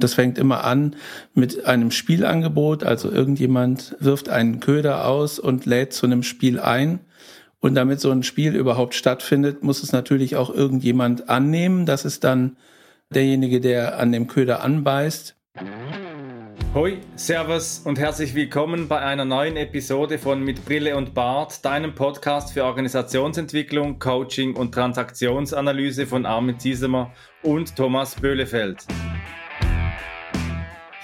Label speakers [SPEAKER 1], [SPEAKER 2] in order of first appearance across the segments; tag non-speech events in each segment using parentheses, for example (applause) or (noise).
[SPEAKER 1] Das fängt immer an mit einem Spielangebot, also irgendjemand wirft einen Köder aus und lädt zu einem Spiel ein. Und damit so ein Spiel überhaupt stattfindet, muss es natürlich auch irgendjemand annehmen. Das ist dann derjenige, der an dem Köder anbeißt.
[SPEAKER 2] Hoi, Servus und herzlich willkommen bei einer neuen Episode von Mit Brille und Bart, deinem Podcast für Organisationsentwicklung, Coaching und Transaktionsanalyse von Armin Ziesemer und Thomas Böhlefeld.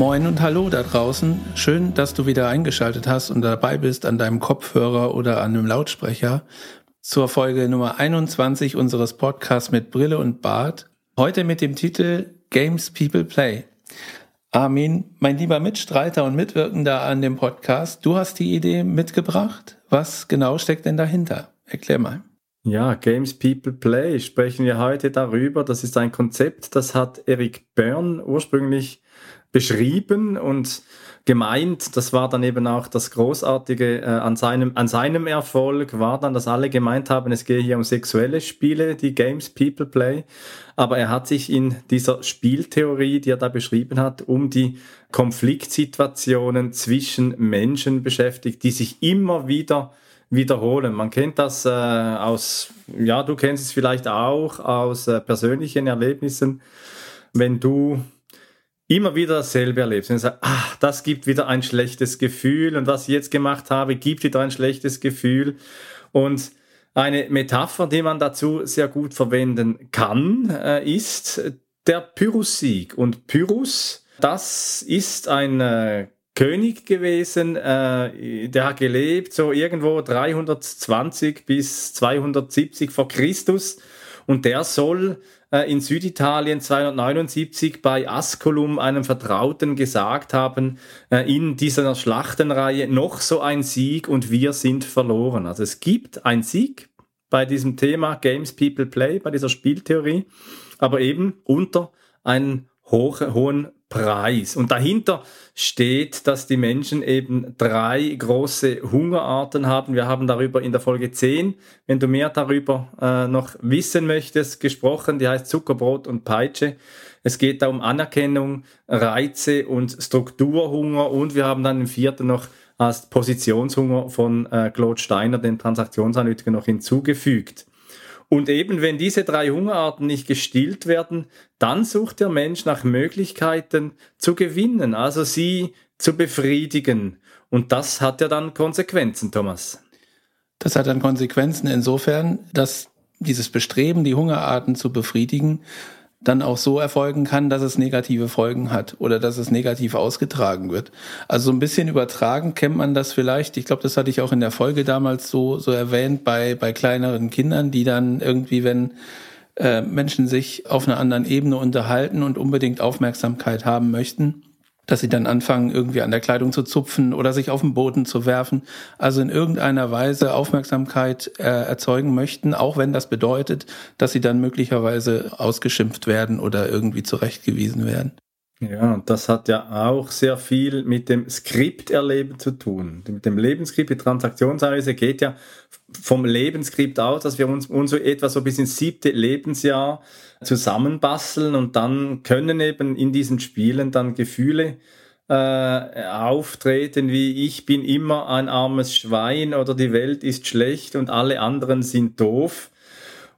[SPEAKER 1] Moin und hallo da draußen. Schön, dass du wieder eingeschaltet hast und dabei bist an deinem Kopfhörer oder an einem Lautsprecher zur Folge Nummer 21 unseres Podcasts mit Brille und Bart. Heute mit dem Titel Games People Play. Armin, mein lieber Mitstreiter und Mitwirkender an dem Podcast, du hast die Idee mitgebracht. Was genau steckt denn dahinter? Erklär mal.
[SPEAKER 2] Ja, Games People Play sprechen wir heute darüber. Das ist ein Konzept, das hat Eric Byrne ursprünglich beschrieben und gemeint. Das war dann eben auch das Großartige äh, an, seinem, an seinem Erfolg, war dann, dass alle gemeint haben, es gehe hier um sexuelle Spiele, die Games People Play. Aber er hat sich in dieser Spieltheorie, die er da beschrieben hat, um die Konfliktsituationen zwischen Menschen beschäftigt, die sich immer wieder wiederholen. Man kennt das äh, aus, ja, du kennst es vielleicht auch aus äh, persönlichen Erlebnissen. Wenn du immer wieder dasselbe erlebst und sagst, ah, das gibt wieder ein schlechtes Gefühl und was ich jetzt gemacht habe, gibt wieder ein schlechtes Gefühl. Und eine Metapher, die man dazu sehr gut verwenden kann, äh, ist der Pyrrhus-Sieg. Und Pyrrhus, das ist ein äh, König gewesen, äh, der hat gelebt so irgendwo 320 bis 270 vor Christus und der soll in Süditalien 279 bei Asculum einem Vertrauten gesagt haben, äh, in dieser Schlachtenreihe noch so ein Sieg und wir sind verloren. Also es gibt ein Sieg bei diesem Thema Games People Play, bei dieser Spieltheorie, aber eben unter einen hohen Preis. Und dahinter steht, dass die Menschen eben drei große Hungerarten haben. Wir haben darüber in der Folge 10, wenn du mehr darüber äh, noch wissen möchtest, gesprochen. Die heißt Zuckerbrot und Peitsche. Es geht da um Anerkennung, Reize und Strukturhunger. Und wir haben dann im vierten noch als Positionshunger von äh, Claude Steiner, den Transaktionsanalytiker, noch hinzugefügt. Und eben, wenn diese drei Hungerarten nicht gestillt werden, dann sucht der Mensch nach Möglichkeiten zu gewinnen, also sie zu befriedigen. Und das hat ja dann Konsequenzen, Thomas.
[SPEAKER 1] Das hat dann Konsequenzen insofern, dass dieses Bestreben, die Hungerarten zu befriedigen, dann auch so erfolgen kann, dass es negative Folgen hat oder dass es negativ ausgetragen wird. Also so ein bisschen übertragen kennt man das vielleicht. Ich glaube, das hatte ich auch in der Folge damals so, so erwähnt bei, bei kleineren Kindern, die dann irgendwie, wenn äh, Menschen sich auf einer anderen Ebene unterhalten und unbedingt Aufmerksamkeit haben möchten, dass sie dann anfangen, irgendwie an der Kleidung zu zupfen oder sich auf den Boden zu werfen. Also in irgendeiner Weise Aufmerksamkeit äh, erzeugen möchten, auch wenn das bedeutet, dass sie dann möglicherweise ausgeschimpft werden oder irgendwie zurechtgewiesen werden.
[SPEAKER 2] Ja, das hat ja auch sehr viel mit dem Skripterleben zu tun. Mit dem Lebensskript, die Transaktionsanalyse geht ja vom Lebensskript aus, dass wir uns, uns so etwa so bis ins siebte Lebensjahr zusammenbasteln und dann können eben in diesen Spielen dann Gefühle äh, auftreten wie ich bin immer ein armes Schwein oder die Welt ist schlecht und alle anderen sind doof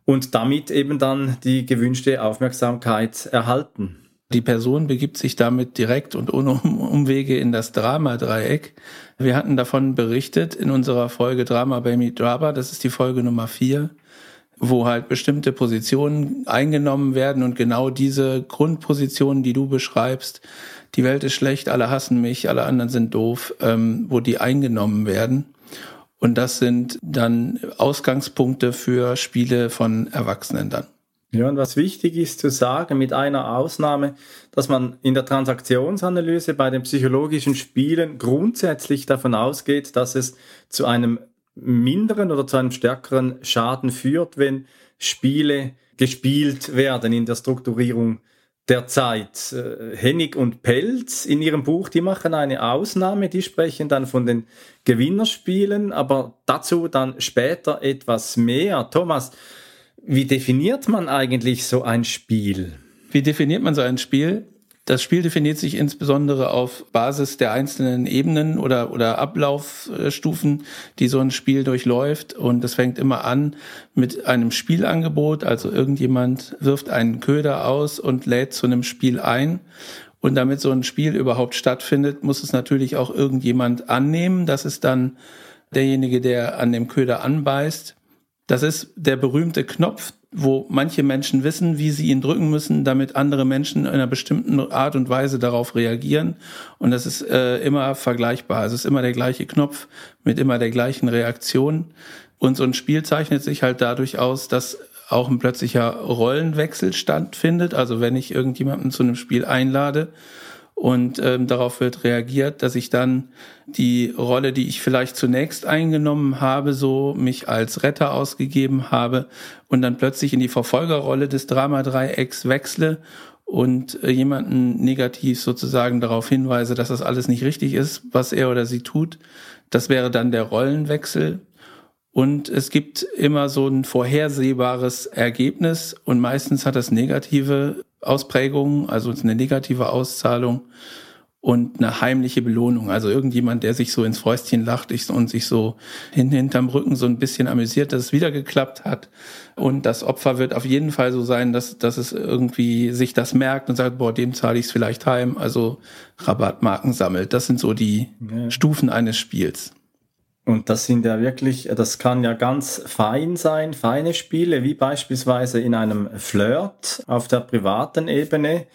[SPEAKER 2] und damit eben dann die gewünschte Aufmerksamkeit erhalten.
[SPEAKER 1] Die Person begibt sich damit direkt und ohne Umwege in das Drama-Dreieck. Wir hatten davon berichtet in unserer Folge Drama Baby Drama, das ist die Folge Nummer vier, wo halt bestimmte Positionen eingenommen werden und genau diese Grundpositionen, die du beschreibst, die Welt ist schlecht, alle hassen mich, alle anderen sind doof, ähm, wo die eingenommen werden. Und das sind dann Ausgangspunkte für Spiele von Erwachsenen dann.
[SPEAKER 2] Ja, und was wichtig ist zu sagen, mit einer Ausnahme, dass man in der Transaktionsanalyse bei den psychologischen Spielen grundsätzlich davon ausgeht, dass es zu einem minderen oder zu einem stärkeren Schaden führt, wenn Spiele gespielt werden in der Strukturierung der Zeit. Äh, Hennig und Pelz in ihrem Buch, die machen eine Ausnahme, die sprechen dann von den Gewinnerspielen, aber dazu dann später etwas mehr. Thomas, wie definiert man eigentlich so ein Spiel?
[SPEAKER 1] Wie definiert man so ein Spiel? Das Spiel definiert sich insbesondere auf Basis der einzelnen Ebenen oder, oder Ablaufstufen, die so ein Spiel durchläuft. Und das fängt immer an mit einem Spielangebot. Also irgendjemand wirft einen Köder aus und lädt zu einem Spiel ein. Und damit so ein Spiel überhaupt stattfindet, muss es natürlich auch irgendjemand annehmen. Das ist dann derjenige, der an dem Köder anbeißt. Das ist der berühmte Knopf, wo manche Menschen wissen, wie sie ihn drücken müssen, damit andere Menschen in einer bestimmten Art und Weise darauf reagieren. Und das ist äh, immer vergleichbar. Es ist immer der gleiche Knopf mit immer der gleichen Reaktion. Und so ein Spiel zeichnet sich halt dadurch aus, dass auch ein plötzlicher Rollenwechsel stattfindet. Also wenn ich irgendjemanden zu einem Spiel einlade, und ähm, darauf wird reagiert, dass ich dann die Rolle, die ich vielleicht zunächst eingenommen habe, so mich als Retter ausgegeben habe und dann plötzlich in die Verfolgerrolle des Dramadreiecks wechsle und äh, jemanden negativ sozusagen darauf hinweise, dass das alles nicht richtig ist, was er oder sie tut. Das wäre dann der Rollenwechsel. Und es gibt immer so ein vorhersehbares Ergebnis und meistens hat das negative Ausprägungen, also eine negative Auszahlung und eine heimliche Belohnung. Also irgendjemand, der sich so ins Fäustchen lacht und sich so hinten hinterm Rücken so ein bisschen amüsiert, dass es wieder geklappt hat. Und das Opfer wird auf jeden Fall so sein, dass, dass es irgendwie sich das merkt und sagt, boah, dem zahle ich es vielleicht heim. Also Rabattmarken sammelt. Das sind so die ja. Stufen eines Spiels.
[SPEAKER 2] Und das sind ja wirklich, das kann ja ganz fein sein, feine Spiele, wie beispielsweise in einem Flirt auf der privaten Ebene,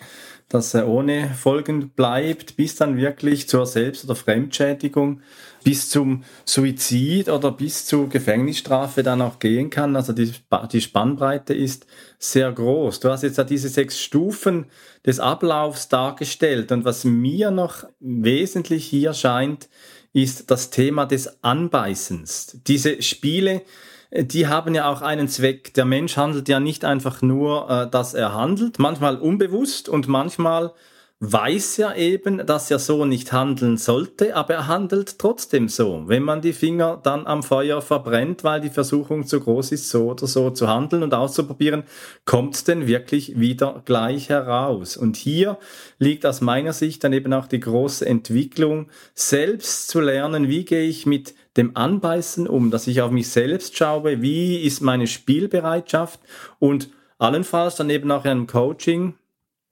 [SPEAKER 2] dass er ohne Folgen bleibt, bis dann wirklich zur Selbst- oder Fremdschädigung, bis zum Suizid oder bis zu Gefängnisstrafe dann auch gehen kann. Also die, die Spannbreite ist sehr groß. Du hast jetzt ja diese sechs Stufen des Ablaufs dargestellt und was mir noch wesentlich hier scheint, ist das Thema des Anbeißens. Diese Spiele, äh, die haben ja auch einen Zweck. Der Mensch handelt ja nicht einfach nur, äh, dass er handelt, manchmal unbewusst und manchmal weiß ja eben, dass er so nicht handeln sollte, aber er handelt trotzdem so. Wenn man die Finger dann am Feuer verbrennt, weil die Versuchung zu groß ist, so oder so zu handeln und auszuprobieren, kommt es denn wirklich wieder gleich heraus. Und hier liegt aus meiner Sicht dann eben auch die große Entwicklung, selbst zu lernen, wie gehe ich mit dem Anbeißen um, dass ich auf mich selbst schaue, wie ist meine Spielbereitschaft und allenfalls dann eben auch in einem Coaching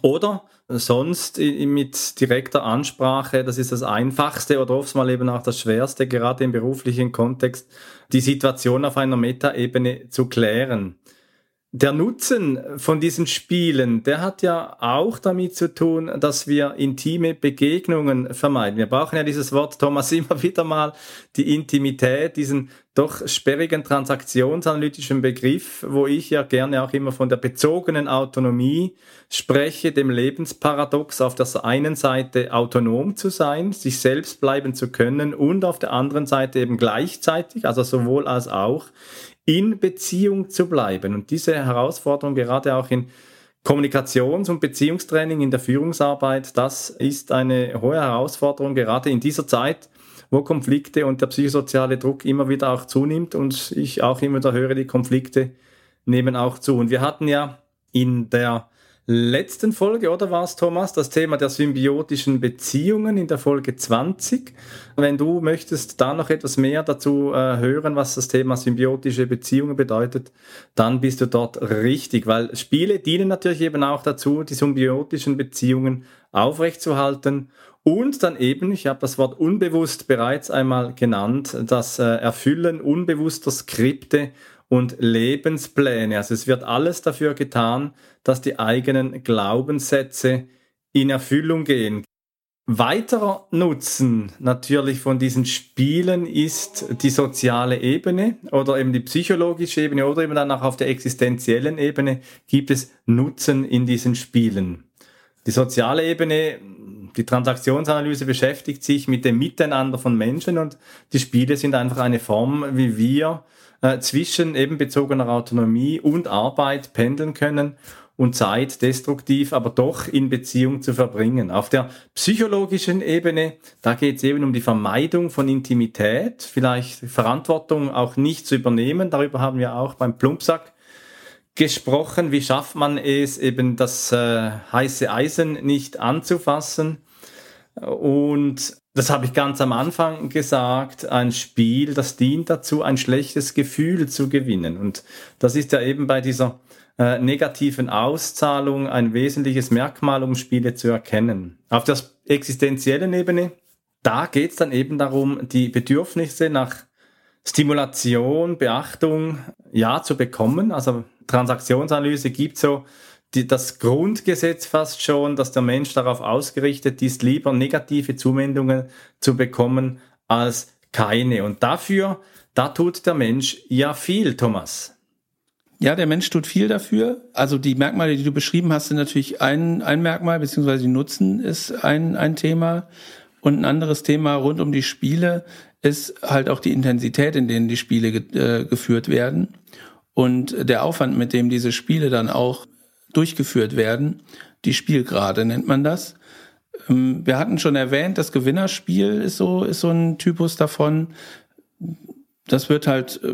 [SPEAKER 2] oder sonst mit direkter Ansprache, das ist das Einfachste oder oft mal eben auch das Schwerste, gerade im beruflichen Kontext, die Situation auf einer Metaebene zu klären der Nutzen von diesen Spielen, der hat ja auch damit zu tun, dass wir intime Begegnungen vermeiden. Wir brauchen ja dieses Wort, Thomas, (laughs) immer wieder mal, die Intimität, diesen doch sperrigen transaktionsanalytischen Begriff, wo ich ja gerne auch immer von der bezogenen Autonomie spreche, dem Lebensparadox auf der einen Seite autonom zu sein, sich selbst bleiben zu können und auf der anderen Seite eben gleichzeitig, also sowohl als auch, in Beziehung zu bleiben. Und diese Herausforderung gerade auch in Kommunikations- und Beziehungstraining in der Führungsarbeit, das ist eine hohe Herausforderung, gerade in dieser Zeit, wo Konflikte und der psychosoziale Druck immer wieder auch zunimmt und ich auch immer da höre, die Konflikte nehmen auch zu. Und wir hatten ja in der letzten Folge, oder war es, Thomas, das Thema der symbiotischen Beziehungen in der Folge 20. Wenn du möchtest da noch etwas mehr dazu äh, hören, was das Thema symbiotische Beziehungen bedeutet, dann bist du dort richtig, weil Spiele dienen natürlich eben auch dazu, die symbiotischen Beziehungen aufrechtzuerhalten und dann eben, ich habe das Wort unbewusst bereits einmal genannt, das äh, Erfüllen unbewusster Skripte und Lebenspläne. Also es wird alles dafür getan, dass die eigenen Glaubenssätze in Erfüllung gehen. Weiterer Nutzen natürlich von diesen Spielen ist die soziale Ebene oder eben die psychologische Ebene oder eben dann auch auf der existenziellen Ebene gibt es Nutzen in diesen Spielen. Die soziale Ebene, die Transaktionsanalyse beschäftigt sich mit dem Miteinander von Menschen und die Spiele sind einfach eine Form, wie wir äh, zwischen eben bezogener Autonomie und Arbeit pendeln können und Zeit destruktiv, aber doch in Beziehung zu verbringen. Auf der psychologischen Ebene, da geht es eben um die Vermeidung von Intimität, vielleicht Verantwortung auch nicht zu übernehmen. Darüber haben wir auch beim Plumpsack gesprochen. Wie schafft man es, eben das äh, heiße Eisen nicht anzufassen? Und das habe ich ganz am Anfang gesagt, ein Spiel, das dient dazu, ein schlechtes Gefühl zu gewinnen. Und das ist ja eben bei dieser äh, negativen Auszahlung ein wesentliches Merkmal, um Spiele zu erkennen. Auf der existenziellen Ebene, da geht es dann eben darum, die Bedürfnisse nach Stimulation, Beachtung, ja, zu bekommen. Also Transaktionsanalyse gibt so die, das Grundgesetz fast schon, dass der Mensch darauf ausgerichtet ist, lieber negative Zuwendungen zu bekommen als keine. Und dafür, da tut der Mensch ja viel, Thomas.
[SPEAKER 1] Ja, der Mensch tut viel dafür. Also die Merkmale, die du beschrieben hast, sind natürlich ein, ein Merkmal, beziehungsweise die Nutzen ist ein, ein Thema. Und ein anderes Thema rund um die Spiele ist halt auch die Intensität, in denen die Spiele ge äh, geführt werden. Und der Aufwand, mit dem diese Spiele dann auch durchgeführt werden, die Spielgrade nennt man das. Ähm, wir hatten schon erwähnt, das Gewinnerspiel ist so, ist so ein Typus davon das wird halt äh,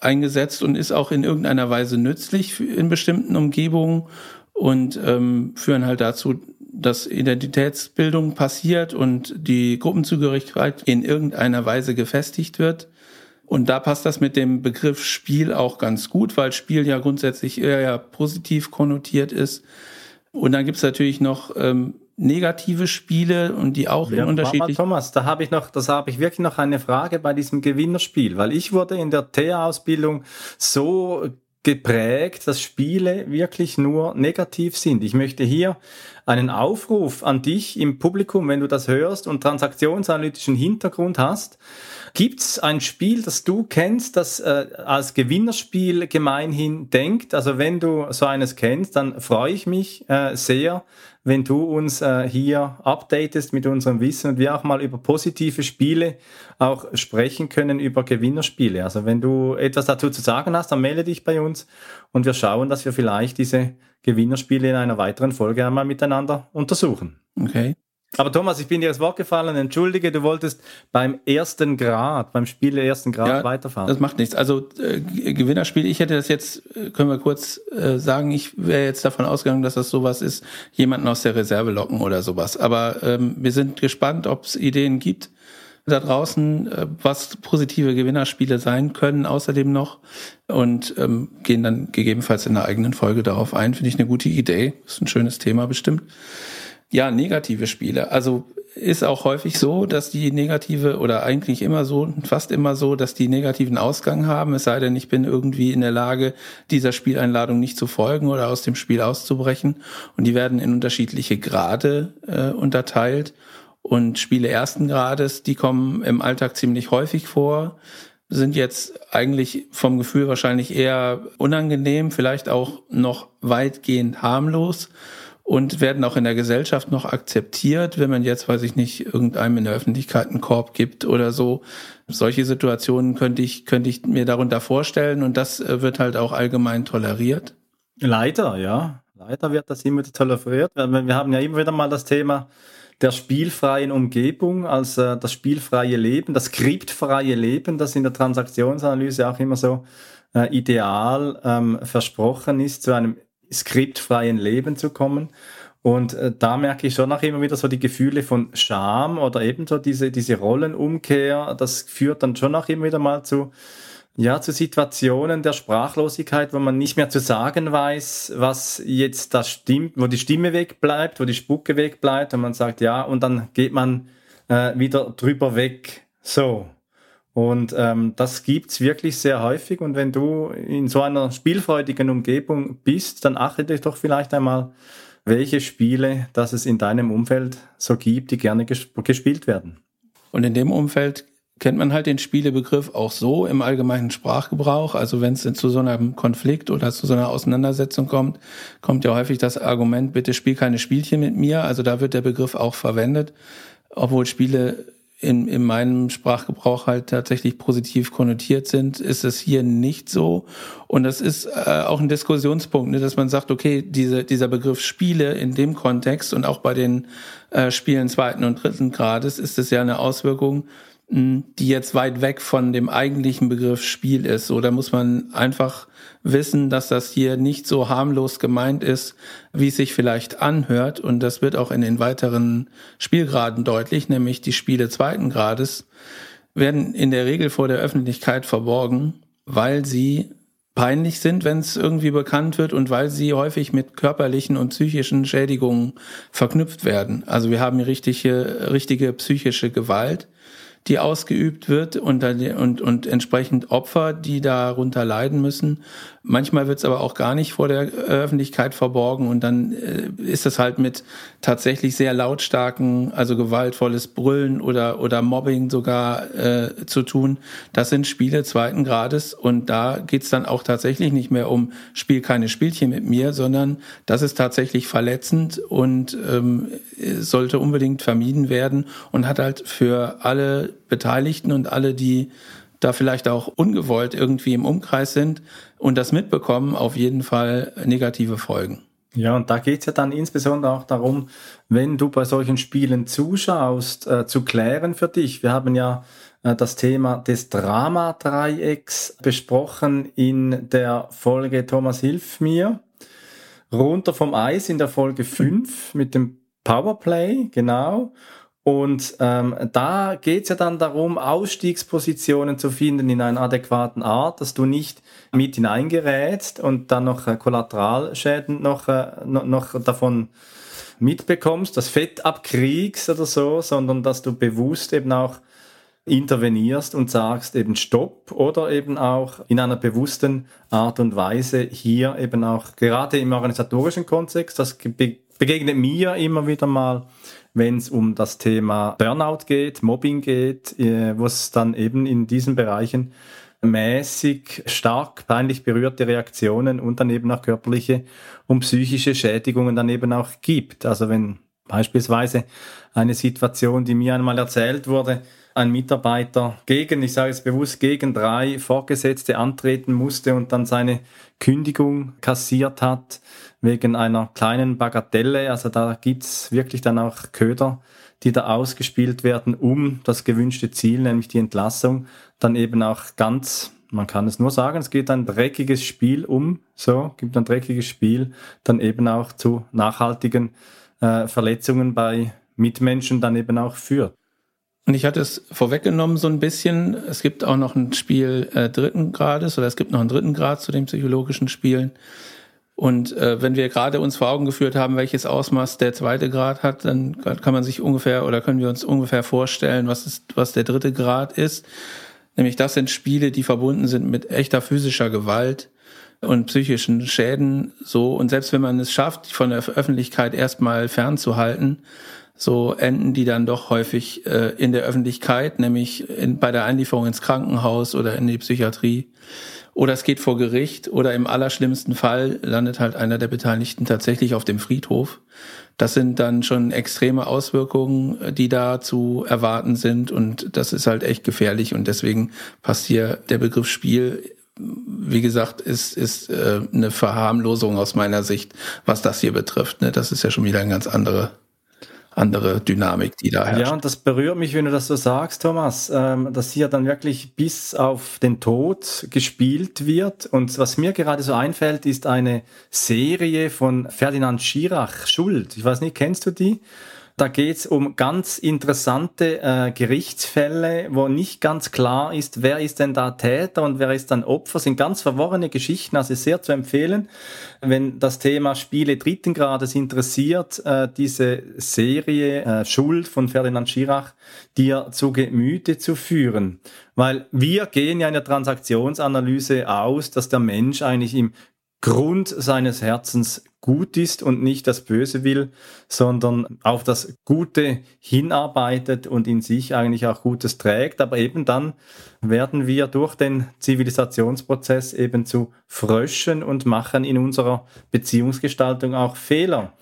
[SPEAKER 1] eingesetzt und ist auch in irgendeiner Weise nützlich in bestimmten Umgebungen und ähm, führen halt dazu, dass Identitätsbildung passiert und die Gruppenzugehörigkeit in irgendeiner Weise gefestigt wird. Und da passt das mit dem Begriff Spiel auch ganz gut, weil Spiel ja grundsätzlich eher positiv konnotiert ist. Und dann gibt's natürlich noch ähm, negative Spiele und die auch ja, in unterschiedlichen.
[SPEAKER 2] Thomas, da habe ich noch, das habe ich wirklich noch eine Frage bei diesem Gewinnerspiel, weil ich wurde in der TEA-Ausbildung so geprägt, dass Spiele wirklich nur negativ sind. Ich möchte hier einen Aufruf an dich im Publikum, wenn du das hörst und transaktionsanalytischen Hintergrund hast. Gibt es ein Spiel, das du kennst, das äh, als Gewinnerspiel gemeinhin denkt? Also wenn du so eines kennst, dann freue ich mich äh, sehr, wenn du uns äh, hier updatest mit unserem Wissen und wir auch mal über positive Spiele auch sprechen können, über Gewinnerspiele. Also wenn du etwas dazu zu sagen hast, dann melde dich bei uns und wir schauen, dass wir vielleicht diese Gewinnerspiele in einer weiteren Folge einmal miteinander untersuchen.
[SPEAKER 1] Okay.
[SPEAKER 2] Aber Thomas, ich bin dir ins Wort gefallen. Entschuldige, du wolltest beim ersten Grad, beim Spiel der ersten Grad ja, weiterfahren.
[SPEAKER 1] Das macht nichts. Also äh, Gewinnerspiel, ich hätte das jetzt, äh, können wir kurz äh, sagen, ich wäre jetzt davon ausgegangen, dass das sowas ist, jemanden aus der Reserve locken oder sowas. Aber ähm, wir sind gespannt, ob es Ideen gibt da draußen, äh, was positive Gewinnerspiele sein können, außerdem noch. Und ähm, gehen dann gegebenenfalls in einer eigenen Folge darauf ein. Finde ich eine gute Idee. Ist ein schönes Thema bestimmt. Ja, negative Spiele. Also ist auch häufig so, dass die negative oder eigentlich immer so, fast immer so, dass die negativen Ausgang haben, es sei denn, ich bin irgendwie in der Lage, dieser Spieleinladung nicht zu folgen oder aus dem Spiel auszubrechen. Und die werden in unterschiedliche Grade äh, unterteilt. Und Spiele ersten Grades, die kommen im Alltag ziemlich häufig vor, sind jetzt eigentlich vom Gefühl wahrscheinlich eher unangenehm, vielleicht auch noch weitgehend harmlos und werden auch in der Gesellschaft noch akzeptiert, wenn man jetzt, weiß ich nicht, irgendeinem in der Öffentlichkeit einen Korb gibt oder so. Solche Situationen könnte ich, könnte ich mir darunter vorstellen und das äh, wird halt auch allgemein toleriert.
[SPEAKER 2] Leider, ja. Leider wird das immer toleriert. Wir haben ja immer wieder mal das Thema der spielfreien Umgebung als äh, das spielfreie Leben, das skriptfreie Leben, das in der Transaktionsanalyse auch immer so äh, ideal ähm, versprochen ist, zu einem skriptfreien Leben zu kommen. Und äh, da merke ich schon auch immer wieder so die Gefühle von Scham oder ebenso diese, diese Rollenumkehr. Das führt dann schon auch immer wieder mal zu, ja, zu Situationen der Sprachlosigkeit, wo man nicht mehr zu sagen weiß, was jetzt das stimmt, wo die Stimme wegbleibt, wo die Spucke wegbleibt und man sagt ja und dann geht man äh, wieder drüber weg. So. Und ähm, das gibt's wirklich sehr häufig. Und wenn du in so einer spielfreudigen Umgebung bist, dann achte dich doch vielleicht einmal, welche Spiele, dass es in deinem Umfeld so gibt, die gerne ges gespielt werden.
[SPEAKER 1] Und in dem Umfeld kennt man halt den Spielebegriff auch so im allgemeinen Sprachgebrauch. Also wenn es zu so einem Konflikt oder zu so einer Auseinandersetzung kommt, kommt ja häufig das Argument, bitte spiel keine Spielchen mit mir. Also da wird der Begriff auch verwendet, obwohl Spiele in, in meinem Sprachgebrauch halt tatsächlich positiv konnotiert sind, ist es hier nicht so. Und das ist äh, auch ein Diskussionspunkt, ne, dass man sagt, okay, diese, dieser Begriff Spiele in dem Kontext und auch bei den äh, Spielen zweiten und dritten Grades ist es ja eine Auswirkung die jetzt weit weg von dem eigentlichen Begriff Spiel ist. So, da muss man einfach wissen, dass das hier nicht so harmlos gemeint ist, wie es sich vielleicht anhört. Und das wird auch in den weiteren Spielgraden deutlich, nämlich die Spiele zweiten Grades werden in der Regel vor der Öffentlichkeit verborgen, weil sie peinlich sind, wenn es irgendwie bekannt wird und weil sie häufig mit körperlichen und psychischen Schädigungen verknüpft werden. Also wir haben richtige, richtige psychische Gewalt die ausgeübt wird und, und, und entsprechend Opfer, die darunter leiden müssen. Manchmal wird es aber auch gar nicht vor der Öffentlichkeit verborgen und dann äh, ist es halt mit tatsächlich sehr lautstarken, also gewaltvolles Brüllen oder, oder Mobbing sogar äh, zu tun. Das sind Spiele zweiten Grades und da geht's dann auch tatsächlich nicht mehr um Spiel keine Spielchen mit mir, sondern das ist tatsächlich verletzend und ähm, sollte unbedingt vermieden werden und hat halt für alle Beteiligten und alle, die da vielleicht auch ungewollt irgendwie im Umkreis sind und das mitbekommen, auf jeden Fall negative Folgen.
[SPEAKER 2] Ja, und da geht's ja dann insbesondere auch darum, wenn du bei solchen Spielen zuschaust, äh, zu klären für dich. Wir haben ja äh, das Thema des Drama-Dreiecks besprochen in der Folge Thomas Hilf mir. Runter vom Eis in der Folge 5 (laughs) mit dem Powerplay, genau. Und ähm, da geht's ja dann darum, Ausstiegspositionen zu finden in einer adäquaten Art, dass du nicht mit hineingerätst und dann noch äh, Kollateralschäden noch, äh, noch, noch davon mitbekommst, das Fett abkriegst oder so, sondern dass du bewusst eben auch intervenierst und sagst eben Stopp oder eben auch in einer bewussten Art und Weise hier eben auch gerade im organisatorischen Kontext, das begegnet mir immer wieder mal, wenn es um das Thema Burnout geht, Mobbing geht, äh, wo es dann eben in diesen Bereichen mäßig stark peinlich berührte Reaktionen und dann eben auch körperliche und psychische Schädigungen dann eben auch gibt. Also wenn beispielsweise eine Situation, die mir einmal erzählt wurde, ein Mitarbeiter gegen, ich sage es bewusst, gegen drei Vorgesetzte antreten musste und dann seine Kündigung kassiert hat, wegen einer kleinen Bagatelle. Also da gibt's wirklich dann auch Köder, die da ausgespielt werden, um das gewünschte Ziel, nämlich die Entlassung, dann eben auch ganz, man kann es nur sagen, es geht ein dreckiges Spiel um, so, gibt ein dreckiges Spiel, dann eben auch zu nachhaltigen äh, Verletzungen bei Mitmenschen dann eben auch führt.
[SPEAKER 1] Und ich hatte es vorweggenommen so ein bisschen. Es gibt auch noch ein Spiel äh, dritten Grades oder es gibt noch einen dritten Grad zu den psychologischen Spielen. Und äh, wenn wir gerade uns vor Augen geführt haben, welches Ausmaß der zweite Grad hat, dann kann man sich ungefähr oder können wir uns ungefähr vorstellen, was ist, was der dritte Grad ist. Nämlich das sind Spiele, die verbunden sind mit echter physischer Gewalt und psychischen Schäden. So und selbst wenn man es schafft, von der Öffentlichkeit erstmal fernzuhalten, so enden die dann doch häufig äh, in der Öffentlichkeit, nämlich in, bei der Einlieferung ins Krankenhaus oder in die Psychiatrie oder es geht vor Gericht oder im allerschlimmsten Fall landet halt einer der Beteiligten tatsächlich auf dem Friedhof. Das sind dann schon extreme Auswirkungen, die da zu erwarten sind und das ist halt echt gefährlich und deswegen passt hier der Begriff Spiel wie gesagt, ist, ist äh, eine Verharmlosung aus meiner Sicht, was das hier betrifft. Ne? Das ist ja schon wieder ein ganz andere andere Dynamik, die da herrscht.
[SPEAKER 2] Ja, und das berührt mich, wenn du das so sagst, Thomas, ähm, dass hier dann wirklich bis auf den Tod gespielt wird. Und was mir gerade so einfällt, ist eine Serie von Ferdinand Schirach, Schuld. Ich weiß nicht, kennst du die? Da geht es um ganz interessante äh, Gerichtsfälle, wo nicht ganz klar ist, wer ist denn da Täter und wer ist dann Opfer. Sind ganz verworrene Geschichten, also sehr zu empfehlen, wenn das Thema Spiele dritten Grades interessiert, äh, diese Serie äh, Schuld von Ferdinand Schirach dir zu Gemüte zu führen. Weil wir gehen ja in der Transaktionsanalyse aus, dass der Mensch eigentlich im Grund seines Herzens gut ist und nicht das Böse will, sondern auf das Gute hinarbeitet und in sich eigentlich auch Gutes trägt. Aber eben dann werden wir durch den Zivilisationsprozess eben zu Fröschen und machen in unserer Beziehungsgestaltung auch Fehler.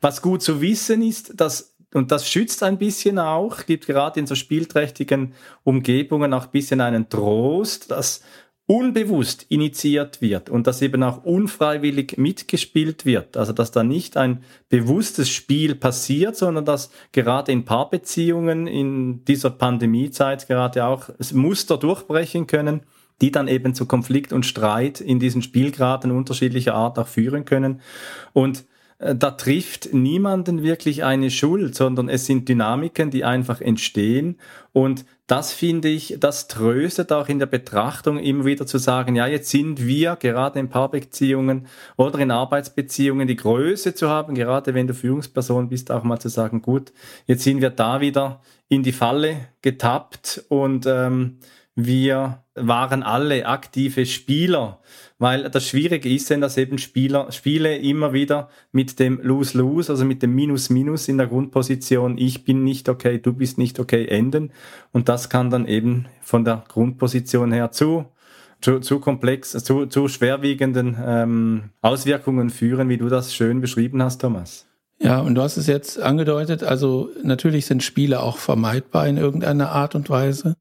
[SPEAKER 2] Was gut zu wissen ist, dass und das schützt ein bisschen auch, gibt gerade in so spielträchtigen Umgebungen auch ein bisschen einen Trost, dass unbewusst initiiert wird und dass eben auch unfreiwillig mitgespielt wird. Also dass da nicht ein bewusstes Spiel passiert, sondern dass gerade in Paarbeziehungen in dieser Pandemiezeit gerade auch Muster durchbrechen können, die dann eben zu Konflikt und Streit in diesen Spielgraden unterschiedlicher Art auch führen können. Und äh, da trifft niemanden wirklich eine Schuld, sondern es sind Dynamiken, die einfach entstehen. Und das finde ich, das tröstet auch in der Betrachtung immer wieder zu sagen, ja, jetzt sind wir gerade in Paarbeziehungen oder in Arbeitsbeziehungen die Größe zu haben, gerade wenn du Führungsperson bist, auch mal zu sagen, gut, jetzt sind wir da wieder in die Falle getappt und ähm, wir waren alle aktive Spieler weil das Schwierige ist denn, dass eben Spieler, Spiele immer wieder mit dem Lose-Lose, also mit dem Minus-Minus in der Grundposition, ich bin nicht okay, du bist nicht okay, enden. Und das kann dann eben von der Grundposition her zu zu, zu komplex, zu, zu schwerwiegenden ähm, Auswirkungen führen, wie du das schön beschrieben hast, Thomas.
[SPEAKER 1] Ja, und du hast es jetzt angedeutet, also natürlich sind Spiele auch vermeidbar in irgendeiner Art und Weise.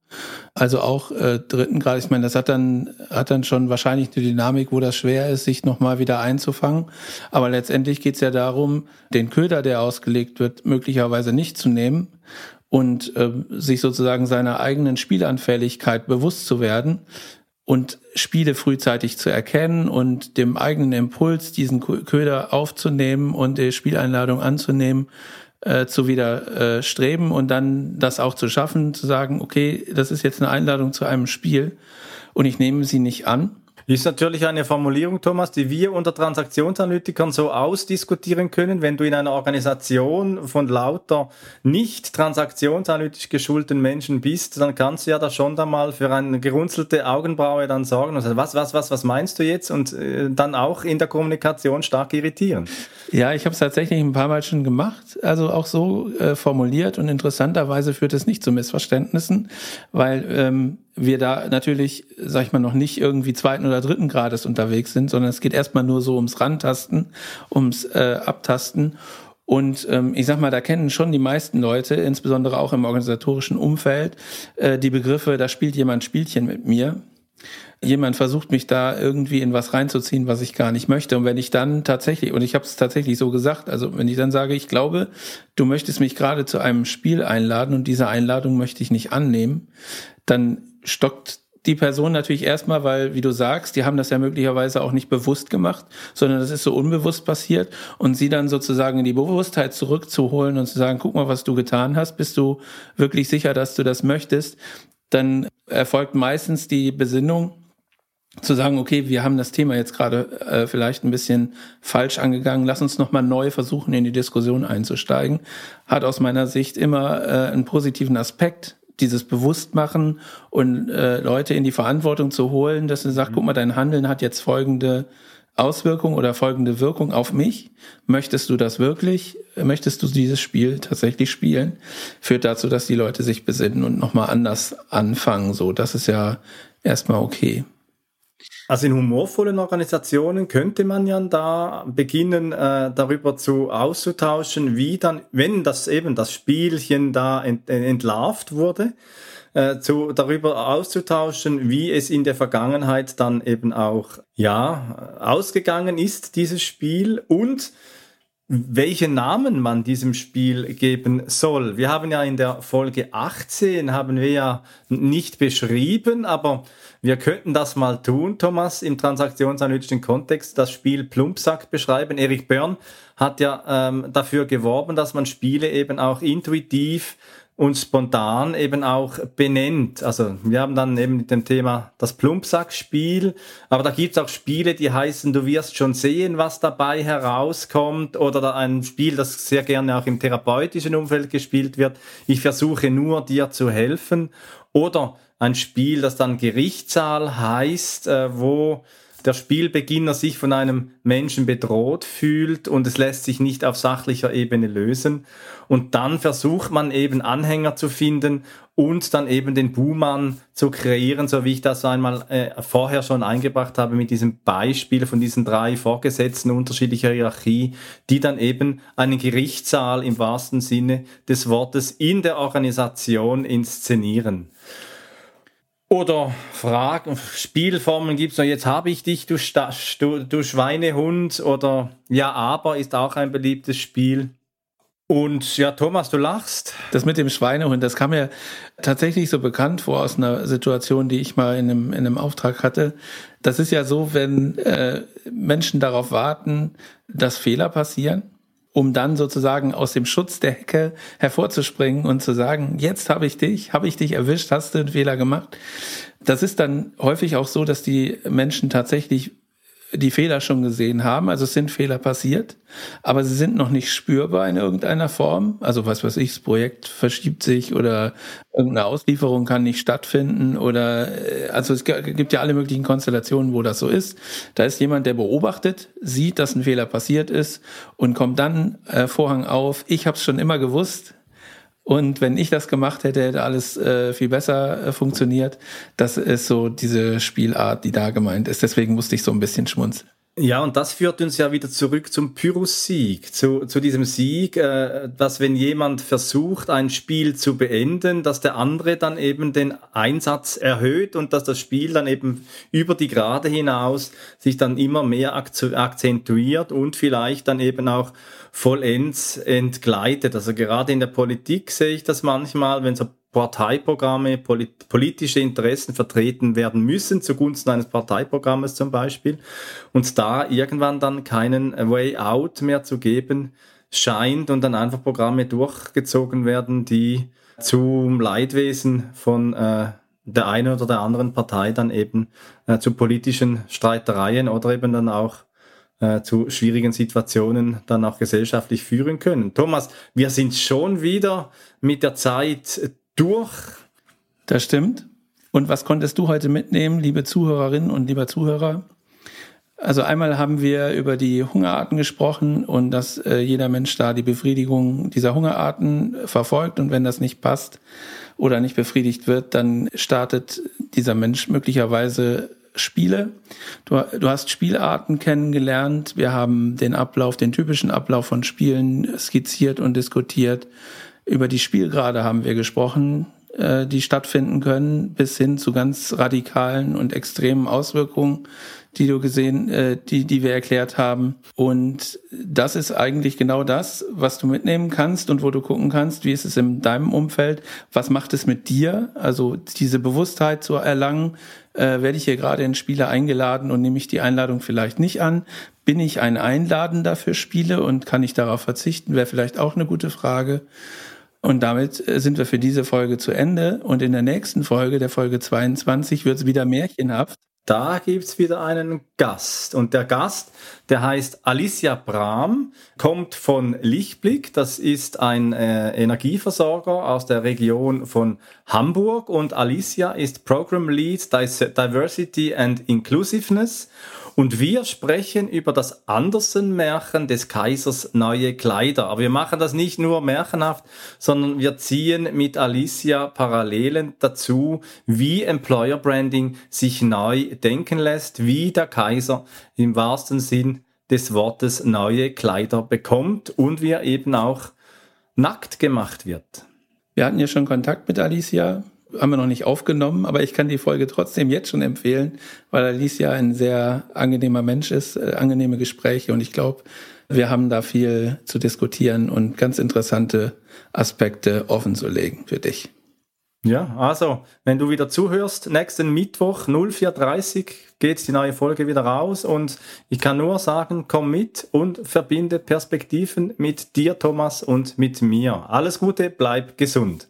[SPEAKER 1] Also auch äh, dritten Grad, ich meine, das hat dann, hat dann schon wahrscheinlich eine Dynamik, wo das schwer ist, sich nochmal wieder einzufangen. Aber letztendlich geht es ja darum, den Köder, der ausgelegt wird, möglicherweise nicht zu nehmen und äh, sich sozusagen seiner eigenen Spielanfälligkeit bewusst zu werden und Spiele frühzeitig zu erkennen und dem eigenen Impuls, diesen Köder aufzunehmen und die Spieleinladung anzunehmen, äh, zu widerstreben und dann das auch zu schaffen, zu sagen, okay, das ist jetzt eine Einladung zu einem Spiel und ich nehme sie nicht an
[SPEAKER 2] ist natürlich eine Formulierung, Thomas, die wir unter Transaktionsanalytikern so ausdiskutieren können. Wenn du in einer Organisation von lauter nicht transaktionsanalytisch geschulten Menschen bist, dann kannst du ja da schon da mal für eine gerunzelte Augenbraue dann sorgen und sagen, was, was, was, was meinst du jetzt? Und äh, dann auch in der Kommunikation stark irritieren.
[SPEAKER 1] Ja, ich habe es tatsächlich ein paar Mal schon gemacht, also auch so äh, formuliert und interessanterweise führt es nicht zu Missverständnissen, weil ähm, wir da natürlich, sag ich mal, noch nicht irgendwie zweiten oder dritten Grades unterwegs sind, sondern es geht erstmal nur so ums Rantasten, ums äh, Abtasten. Und ähm, ich sag mal, da kennen schon die meisten Leute, insbesondere auch im organisatorischen Umfeld, äh, die Begriffe, da spielt jemand Spielchen mit mir. Jemand versucht mich da irgendwie in was reinzuziehen, was ich gar nicht möchte. Und wenn ich dann tatsächlich, und ich habe es tatsächlich so gesagt, also wenn ich dann sage, ich glaube, du möchtest mich gerade zu einem Spiel einladen und diese Einladung möchte ich nicht annehmen, dann stockt die Person natürlich erstmal, weil, wie du sagst, die haben das ja möglicherweise auch nicht bewusst gemacht, sondern das ist so unbewusst passiert. Und sie dann sozusagen in die Bewusstheit zurückzuholen und zu sagen, guck mal, was du getan hast, bist du wirklich sicher, dass du das möchtest, dann erfolgt meistens die Besinnung, zu sagen, okay, wir haben das Thema jetzt gerade äh, vielleicht ein bisschen falsch angegangen, lass uns nochmal neu versuchen, in die Diskussion einzusteigen, hat aus meiner Sicht immer äh, einen positiven Aspekt, dieses Bewusstmachen und äh, Leute in die Verantwortung zu holen, dass du sagst, mhm. guck mal, dein Handeln hat jetzt folgende Auswirkung oder folgende Wirkung auf mich. Möchtest du das wirklich? Möchtest du dieses Spiel tatsächlich spielen? Führt dazu, dass die Leute sich besinnen und nochmal anders anfangen. So, das ist ja erstmal okay.
[SPEAKER 2] Also in humorvollen Organisationen könnte man ja da beginnen, äh, darüber zu auszutauschen, wie dann, wenn das eben das Spielchen da ent, entlarvt wurde, äh, zu, darüber auszutauschen, wie es in der Vergangenheit dann eben auch, ja, ausgegangen ist, dieses Spiel und welchen Namen man diesem Spiel geben soll. Wir haben ja in der Folge 18 haben wir ja nicht beschrieben, aber wir könnten das mal tun, Thomas, im transaktionsanalytischen Kontext, das Spiel Plumpsack beschreiben. Erik Börn hat ja ähm, dafür geworben, dass man Spiele eben auch intuitiv und spontan eben auch benennt. Also wir haben dann eben mit dem Thema das Plumpsack-Spiel, aber da gibt's auch Spiele, die heißen, du wirst schon sehen, was dabei herauskommt, oder ein Spiel, das sehr gerne auch im therapeutischen Umfeld gespielt wird. Ich versuche nur dir zu helfen. Oder ein Spiel, das dann Gerichtssaal heißt, äh, wo der Spielbeginner sich von einem Menschen bedroht fühlt und es lässt sich nicht auf sachlicher Ebene lösen. Und dann versucht man eben Anhänger zu finden und dann eben den Buhmann zu kreieren, so wie ich das einmal äh, vorher schon eingebracht habe mit diesem Beispiel von diesen drei Vorgesetzten unterschiedlicher Hierarchie, die dann eben einen Gerichtssaal im wahrsten Sinne des Wortes in der Organisation inszenieren. Oder Fragen, Spielformen gibt es noch, jetzt habe ich dich, du, du, du Schweinehund oder Ja, aber ist auch ein beliebtes Spiel. Und ja, Thomas, du lachst.
[SPEAKER 1] Das mit dem Schweinehund, das kam mir tatsächlich so bekannt vor aus einer Situation, die ich mal in einem, in einem Auftrag hatte. Das ist ja so, wenn äh, Menschen darauf warten, dass Fehler passieren um dann sozusagen aus dem Schutz der Hecke hervorzuspringen und zu sagen, jetzt habe ich dich, habe ich dich erwischt, hast du einen Fehler gemacht. Das ist dann häufig auch so, dass die Menschen tatsächlich die Fehler schon gesehen haben. Also es sind Fehler passiert, aber sie sind noch nicht spürbar in irgendeiner Form. Also was weiß ich, das Projekt verschiebt sich oder irgendeine Auslieferung kann nicht stattfinden oder äh, also es gibt ja alle möglichen Konstellationen, wo das so ist. Da ist jemand, der beobachtet, sieht, dass ein Fehler passiert ist und kommt dann äh, Vorhang auf. Ich habe es schon immer gewusst. Und wenn ich das gemacht hätte, hätte alles äh, viel besser äh, funktioniert. Das ist so diese Spielart, die da gemeint ist. Deswegen musste ich so ein bisschen schmunzeln.
[SPEAKER 2] Ja, und das führt uns ja wieder zurück zum Pyrrhus-Sieg, zu, zu diesem Sieg, äh, dass wenn jemand versucht, ein Spiel zu beenden, dass der andere dann eben den Einsatz erhöht und dass das Spiel dann eben über die Gerade hinaus sich dann immer mehr akzentuiert und vielleicht dann eben auch vollends entgleitet. Also gerade in der Politik sehe ich das manchmal, wenn so Parteiprogramme, polit politische Interessen vertreten werden müssen, zugunsten eines Parteiprogrammes zum Beispiel, und da irgendwann dann keinen Way out mehr zu geben scheint und dann einfach Programme durchgezogen werden, die zum Leidwesen von äh, der einen oder der anderen Partei dann eben äh, zu politischen Streitereien oder eben dann auch äh, zu schwierigen Situationen dann auch gesellschaftlich führen können. Thomas, wir sind schon wieder mit der Zeit durch.
[SPEAKER 1] Das stimmt. Und was konntest du heute mitnehmen, liebe Zuhörerinnen und lieber Zuhörer? Also einmal haben wir über die Hungerarten gesprochen und dass äh, jeder Mensch da die Befriedigung dieser Hungerarten verfolgt und wenn das nicht passt oder nicht befriedigt wird, dann startet dieser Mensch möglicherweise Spiele. Du, du hast Spielarten kennengelernt. Wir haben den Ablauf, den typischen Ablauf von Spielen skizziert und diskutiert. Über die Spielgrade haben wir gesprochen, äh, die stattfinden können, bis hin zu ganz radikalen und extremen Auswirkungen, die du gesehen, äh, die, die wir erklärt haben. Und das ist eigentlich genau das, was du mitnehmen kannst und wo du gucken kannst, wie ist es in deinem Umfeld, was macht es mit dir, also diese Bewusstheit zu erlangen, äh, werde ich hier gerade in Spiele eingeladen und nehme ich die Einladung vielleicht nicht an? Bin ich ein Einladender für Spiele und kann ich darauf verzichten? Wäre vielleicht auch eine gute Frage. Und damit äh, sind wir für diese Folge zu Ende. Und in der nächsten Folge, der Folge 22, wird es wieder märchenhaft.
[SPEAKER 2] Da gibt's wieder einen Gast. Und der Gast, der heißt Alicia Brahm, kommt von Lichtblick. Das ist ein äh, Energieversorger aus der Region von Hamburg. Und Alicia ist Program Lead Diversity and Inclusiveness. Und wir sprechen über das Andersen-Märchen des Kaisers neue Kleider. Aber wir machen das nicht nur märchenhaft, sondern wir ziehen mit Alicia Parallelen dazu, wie Employer Branding sich neu denken lässt, wie der Kaiser im wahrsten Sinn des Wortes neue Kleider bekommt und wie er eben auch nackt gemacht wird.
[SPEAKER 1] Wir hatten ja schon Kontakt mit Alicia haben wir noch nicht aufgenommen, aber ich kann die Folge trotzdem jetzt schon empfehlen, weil Alicia ein sehr angenehmer Mensch ist, äh, angenehme Gespräche und ich glaube, wir haben da viel zu diskutieren und ganz interessante Aspekte offen zu legen für dich.
[SPEAKER 2] Ja, also, wenn du wieder zuhörst, nächsten Mittwoch 04.30 geht die neue Folge wieder raus und ich kann nur sagen, komm mit und verbinde Perspektiven mit dir, Thomas, und mit mir. Alles Gute, bleib gesund.